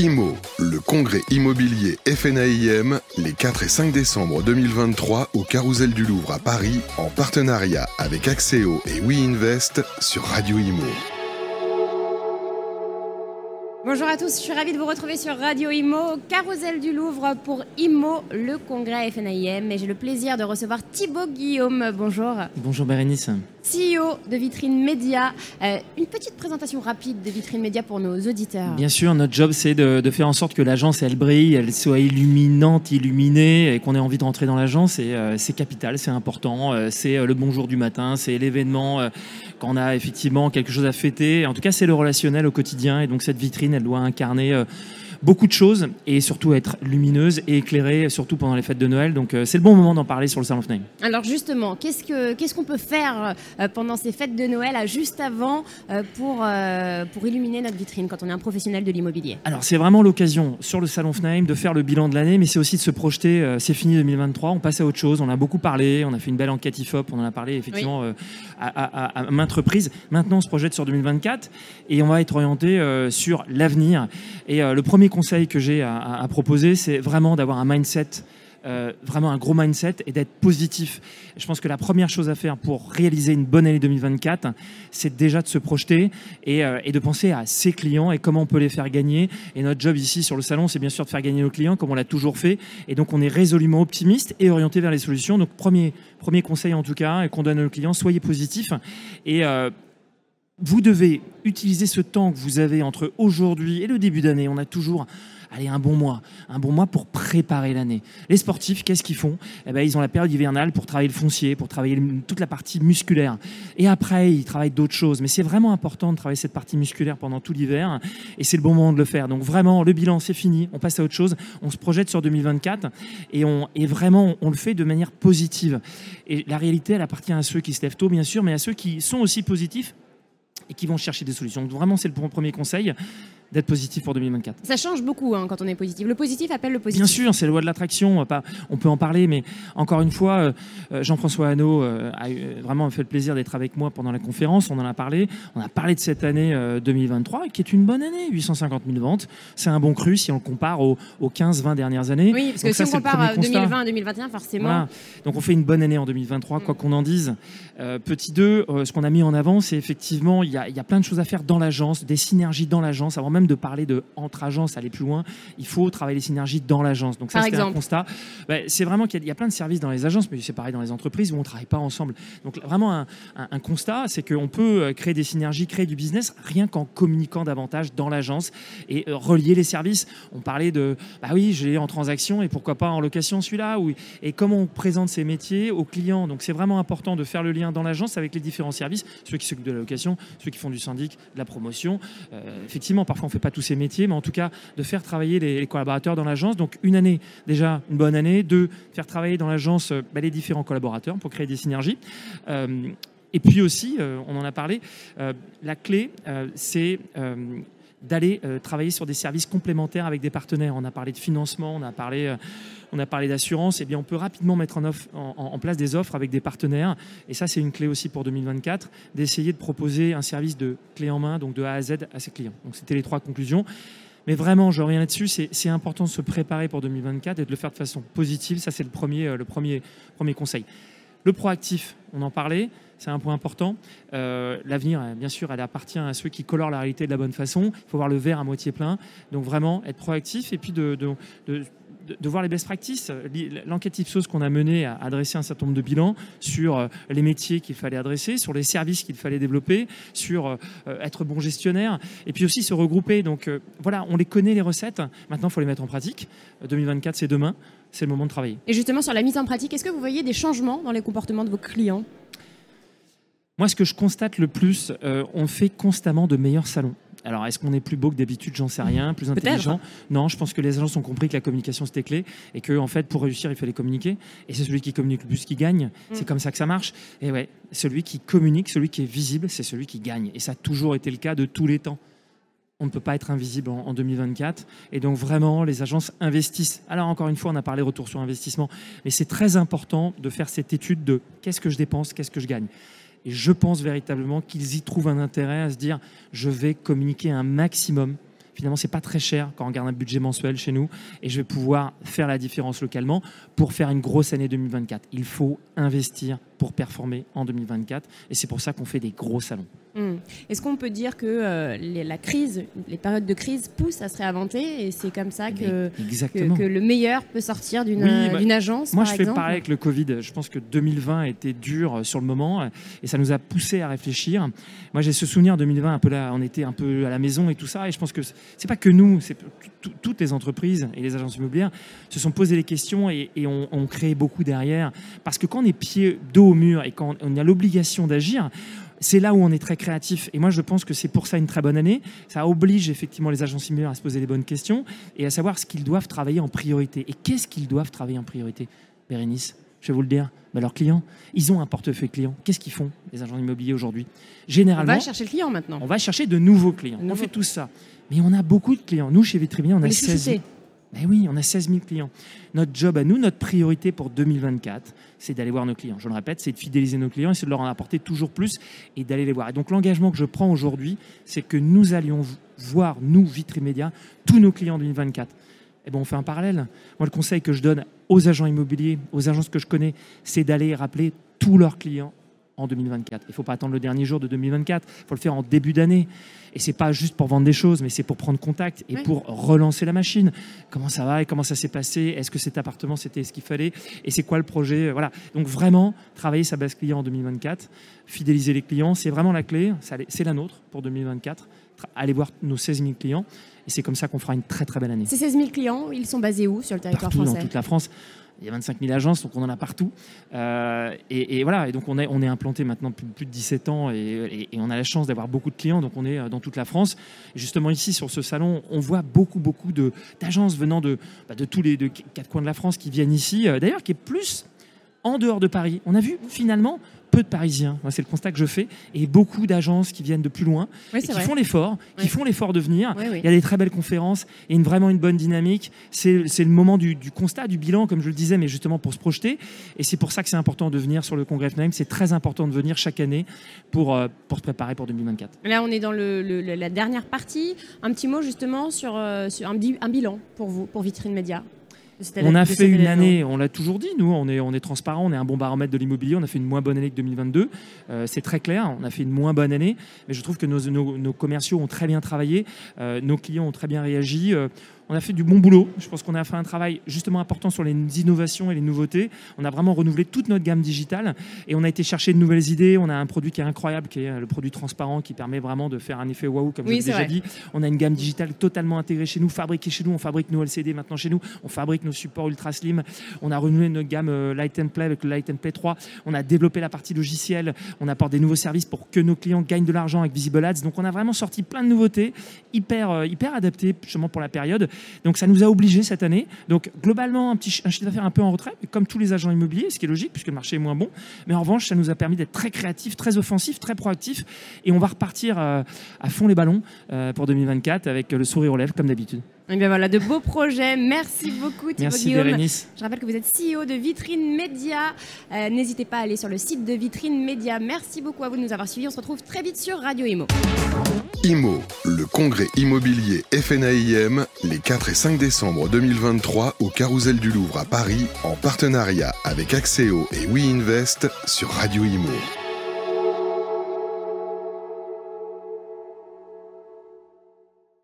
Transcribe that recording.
IMO, le congrès immobilier FNAIM, les 4 et 5 décembre 2023 au Carousel du Louvre à Paris, en partenariat avec Axéo et WeInvest sur Radio Imo. Bonjour à tous, je suis ravie de vous retrouver sur Radio Imo, Carousel du Louvre pour Imo, le congrès FNAIM. Et j'ai le plaisir de recevoir Thibaut Guillaume. Bonjour. Bonjour Bérénice. CEO de Vitrine Média. Euh, une petite présentation rapide de Vitrine Média pour nos auditeurs. Bien sûr, notre job c'est de, faire en sorte que l'agence elle brille, elle soit illuminante, illuminée, et qu'on ait envie de rentrer dans l'agence. Et euh, c'est capital, c'est important. Euh, c'est le bonjour du matin, c'est l'événement quand on a effectivement quelque chose à fêter. En tout cas, c'est le relationnel au quotidien. Et donc cette vitrine, elle doit incarner beaucoup de choses et surtout être lumineuse et éclairée, surtout pendant les fêtes de Noël. Donc euh, c'est le bon moment d'en parler sur le Salon Fnaim. Alors justement, qu'est-ce qu'on ce qu'on peut faire euh, pendant ces fêtes de Noël, juste avant, euh, pour, pour illuminer notre vitrine quand on est un professionnel de l'immobilier? Alors c'est vraiment l'occasion sur le Salon Fnaim de faire le bilan de l'année, mais c'est aussi de se projeter. c'est fini 2023, on passe à autre chose. On a beaucoup parlé, on a fait une belle enquête IFOP, on en a parlé effectivement à, à, maintes reprises. Maintenant, on se projette sur 2024 et on va être orienté sur l'avenir. Et le premier conseil que j'ai à, proposer, c'est vraiment d'avoir un mindset, euh, vraiment un gros mindset et d'être positif. Je pense que la première chose à faire pour réaliser une bonne année 2024, c'est déjà de se projeter et, euh, et, de penser à ses clients et comment on peut les faire gagner. Et notre job ici sur le salon, c'est bien sûr de faire gagner nos clients comme on l'a toujours fait. Et donc on est résolument optimiste et orienté vers les solutions. Donc premier, premier conseil en tout cas, qu'on donne à nos clients, soyez positifs et euh, vous devez utiliser ce temps que vous avez entre aujourd'hui et le début d'année. On a toujours allez, un bon mois, un bon mois pour préparer l'année. Les sportifs, qu'est-ce qu'ils font? Eh ben, Ils ont la période hivernale pour travailler le foncier, pour travailler toute la partie musculaire. Et après, ils travaillent d'autres choses. Mais c'est vraiment important de travailler cette partie musculaire pendant tout l'hiver. Et c'est le bon moment de le faire. Donc vraiment, le bilan, c'est fini. On passe à autre chose. On se projette sur 2024. Et, on, et vraiment, on le fait de manière positive. Et la réalité, elle appartient à ceux qui se lèvent tôt, bien sûr, mais à ceux qui sont aussi positifs et qui vont chercher des solutions. Donc vraiment, c'est le premier conseil d'être positif pour 2024. Ça change beaucoup hein, quand on est positif. Le positif appelle le positif. Bien sûr, c'est la loi de l'attraction. On peut en parler, mais encore une fois, euh, euh, Jean-François Hanot euh, a vraiment fait le plaisir d'être avec moi pendant la conférence. On en a parlé. On a parlé de cette année 2023, qui est une bonne année. 850 000 ventes. C'est un bon cru si on le compare aux, 15-20 dernières années. Oui, parce que si on compare 2020 2021, forcément. Donc on fait une bonne année en 2023, quoi mm. qu'on en dise. petit 2, ce qu'on a mis en avant, c'est effectivement, il y, y, a plein de choses à faire dans l'agence, des synergies dans l'agence, avant même de parler de entre agences, aller plus loin, il faut travailler les synergies dans l'agence. Donc ça, c'est un constat. Ben, c'est vraiment qu'il y, a plein de services dans les agences, mais c'est pareil dans les entreprises où on travaille pas ensemble. Donc vraiment un, constat, c'est qu'on peut euh, créer des synergies, créer du business rien qu'en communiquant davantage dans l'agence et euh, relier les services. On parlait de, bah oui, j'ai en transaction et pourquoi pas en location celui-là, et comment on présente ces métiers aux clients. Donc c'est vraiment important de faire le lien dans l'agence avec les différents services, ceux qui s'occupent de la location, ceux qui font du syndic, de la promotion. Euh, effectivement, parfois fait pas tous ces métiers, mais en tout cas de faire travailler les, collaborateurs dans l'agence. Donc une année, déjà une bonne année. Deux, faire travailler dans l'agence euh, bah, les différents collaborateurs pour créer des synergies. Euh, et puis aussi, euh, on en a parlé, la clé, c'est d'aller travailler sur des services complémentaires avec des partenaires. On a parlé de financement, on a parlé, on a parlé d'assurance. Et eh bien, on peut rapidement mettre en, en, place des offres avec des partenaires. Et ça, c'est une clé aussi pour 2024, d'essayer de proposer un service de clé en main, donc de A à Z, à ses clients. Donc, c'était les trois conclusions. Mais vraiment, je reviens là-dessus, c'est important de se préparer pour 2024 et de le faire de façon positive. Ça, c'est le premier, euh, le premier, premier conseil. Le proactif, on en parlait, c'est un point important. Euh, l'avenir, bien sûr, elle appartient à ceux qui colorent la réalité de la bonne façon. Il faut voir le verre à moitié plein. Donc vraiment, être proactif et puis de, de, voir les best practices. L'enquête Ipsos qu'on a menée a adressé un certain nombre de bilans sur euh, les métiers qu'il fallait adresser, sur les services qu'il fallait développer, sur euh, être bon gestionnaire, et puis aussi se regrouper. Donc euh, voilà, on les connaît les recettes. Maintenant, il faut les mettre en pratique. 2024, c'est demain. C'est le moment de travailler. Et justement, sur la mise en pratique, est-ce que vous voyez des changements dans les comportements de vos clients? Moi, ce que je constate le plus, on fait constamment de meilleurs salons. Alors, est-ce qu'on est plus beau que d'habitude? J'en sais rien. Plus intelligent? Non, je pense que les agences ont compris que la communication c'était clé et que en fait, pour réussir, il fallait communiquer. Et c'est celui qui communique le plus qui gagne. Mm. C'est comme ça que ça marche. Et ouais, celui qui communique, celui qui est visible, c'est celui qui gagne. Et ça a toujours été le cas de tous les temps. On ne peut pas être invisible en, 2024. Et donc vraiment, les agences investissent. Alors encore une fois, on a parlé retour sur investissement, mais c'est très important de faire cette étude de qu'est-ce que je dépense, qu'est-ce que je gagne. Et je pense véritablement qu'ils y trouvent un intérêt à se dire je vais communiquer un maximum Finalement, c'est pas très cher quand on regarde un budget mensuel chez nous, et je vais pouvoir faire la différence localement pour faire une grosse année 2024. Il faut investir pour performer en 2024, et c'est pour ça qu'on fait des gros salons. Hmm. Est-ce qu'on peut dire que euh, les, la crise, les périodes de crise poussent à se réinventer et c'est comme ça que, que, le meilleur peut sortir d'une bah, agence Moi, je fais pareil avec le Covid. Je pense que 2020 a été dur sur le moment et ça nous a poussé à réfléchir. Moi, j'ai ce souvenir 2020, un peu là, on était un peu à la maison et tout ça, et je pense que c'est pas que nous, c'est toutes les entreprises et les agences immobilières se sont posées les questions et, ont, ont, créé beaucoup derrière. Parce que quand on est pied dos au mur et quand on a l'obligation d'agir, c'est là où on est très créatif. Et moi, je pense que c'est pour ça une très bonne année. Ça oblige effectivement les agences immobilières à se poser les bonnes questions et à savoir ce qu'ils doivent travailler en priorité. Et qu'est-ce qu'ils doivent travailler en priorité? Bérénice, je vais vous le dire. Bah, leurs clients, ils ont un portefeuille client. Qu'est-ce qu'ils font, les agents immobiliers aujourd'hui? Généralement. On va chercher le client maintenant. On va chercher de nouveaux clients. On fait tout ça. Mais on a beaucoup de clients. Nous, chez Vitrimier, on a 16 mais oui, on a 16 000 clients. Notre job à nous, notre priorité pour 2024, c'est d'aller voir nos clients. Je le répète, c'est de fidéliser nos clients et c'est de leur en apporter toujours plus et d'aller les voir. Et donc l'engagement que je prends aujourd'hui, c'est que nous allions voir, nous, Vitrimédia, tous nos clients en 2024. Et bon, on fait un parallèle. Moi, le conseil que je donne aux agents immobiliers, aux agences que je connais, c'est d'aller rappeler tous leurs clients en 2024. Il ne faut pas attendre le dernier jour de 2024, il faut le faire en début d'année. Et c'est pas juste pour vendre des choses, mais c'est pour prendre contact et pour relancer la machine. Comment ça va et comment ça s'est passé? Est-ce que cet appartement c'était ce qu'il fallait? Et c'est quoi le projet? Voilà. Donc vraiment travailler sa base client en 2024, fidéliser les clients, c'est vraiment la clé. C'est la nôtre pour 2024. Aller voir nos 16 000 clients et c'est comme ça qu'on fera une très très belle année. Ces 16 000 clients, ils sont basés où sur le territoire Partout français? dans toute la France il y a 25 000 agences, donc on en a partout. Euh, et, voilà, et donc on est, implanté maintenant depuis plus de 17 ans et, on a la chance d'avoir beaucoup de clients, donc on est euh, dans toute la France. justement ici, sur ce salon, on voit beaucoup, beaucoup d'agences venant de, bah, de tous les quatre coins de la France qui viennent ici, euh, d'ailleurs qui est plus en dehors de Paris. On a vu finalement peu de Parisiens. C'est le constat que je fais. Et beaucoup d'agences qui viennent de plus loin, et qui font l'effort, qui font l'effort de venir. Il y a des très belles conférences et une, vraiment une bonne dynamique. C'est le moment du, constat, du bilan, comme je le disais, mais justement pour se projeter. Et c'est pour ça que c'est important de venir sur le congrès FNAIM. C'est très important de venir chaque année pour, euh, pour se préparer pour 2024. Là, on est dans le, la dernière partie. Un petit mot justement sur, euh, sur un, un, bilan pour vous, pour Vitrine Média. On a fait une année, on l'a toujours dit, nous, on est, on est transparent, on est un bon baromètre de l'immobilier, on a fait une moins bonne année que 2022. Euh, c'est très clair, on a fait une moins bonne année, mais je trouve que nos, nos, commerciaux ont très bien travaillé, euh, nos clients ont très bien réagi. Euh, on a fait du bon boulot. Je pense qu'on a fait un travail justement important sur les innovations et les nouveautés. On a vraiment renouvelé toute notre gamme digitale et on a été chercher de nouvelles idées. On a un produit qui est incroyable, qui est le produit transparent, qui permet vraiment de faire un effet waouh, comme je l'ai déjà dit. On a une gamme digitale totalement intégrée chez nous, fabriquée chez nous. On fabrique nos LCD maintenant chez nous. On fabrique nos supports ultra slim. On a renouvelé notre gamme euh, Light and Play avec le Light and Play 3. On a développé la partie logicielle. On apporte des nouveaux services pour que nos clients gagnent de l'argent avec Visible Ads. Donc on a vraiment sorti plein de nouveautés, hyper, euh, hyper adaptées justement pour la période. Donc ça nous a obligés cette année. Donc globalement, un, petit, chiffre d'affaires un peu en retrait, comme tous les agents immobiliers, ce qui est logique puisque le marché est moins bon. Mais en revanche, ça nous a permis d'être très créatifs, très offensifs, très proactifs. Et on va repartir euh, à fond les ballons euh, pour 2024 avec le sourire aux lèvres comme d'habitude. Et bien voilà, de beaux projets. Merci beaucoup Thibaut Merci Guillaume. Bérénice. Je rappelle que vous êtes CEO de Vitrine Média. Euh, n'hésitez pas à aller sur le site de Vitrine Média. Merci beaucoup à vous de nous avoir suivis. On se retrouve très vite sur Radio Imo. IMO, le congrès immobilier FNAIM, les 4 et 5 décembre 2023 au Carousel du Louvre à Paris, en partenariat avec Axéo et WeInvest sur Radio Imo.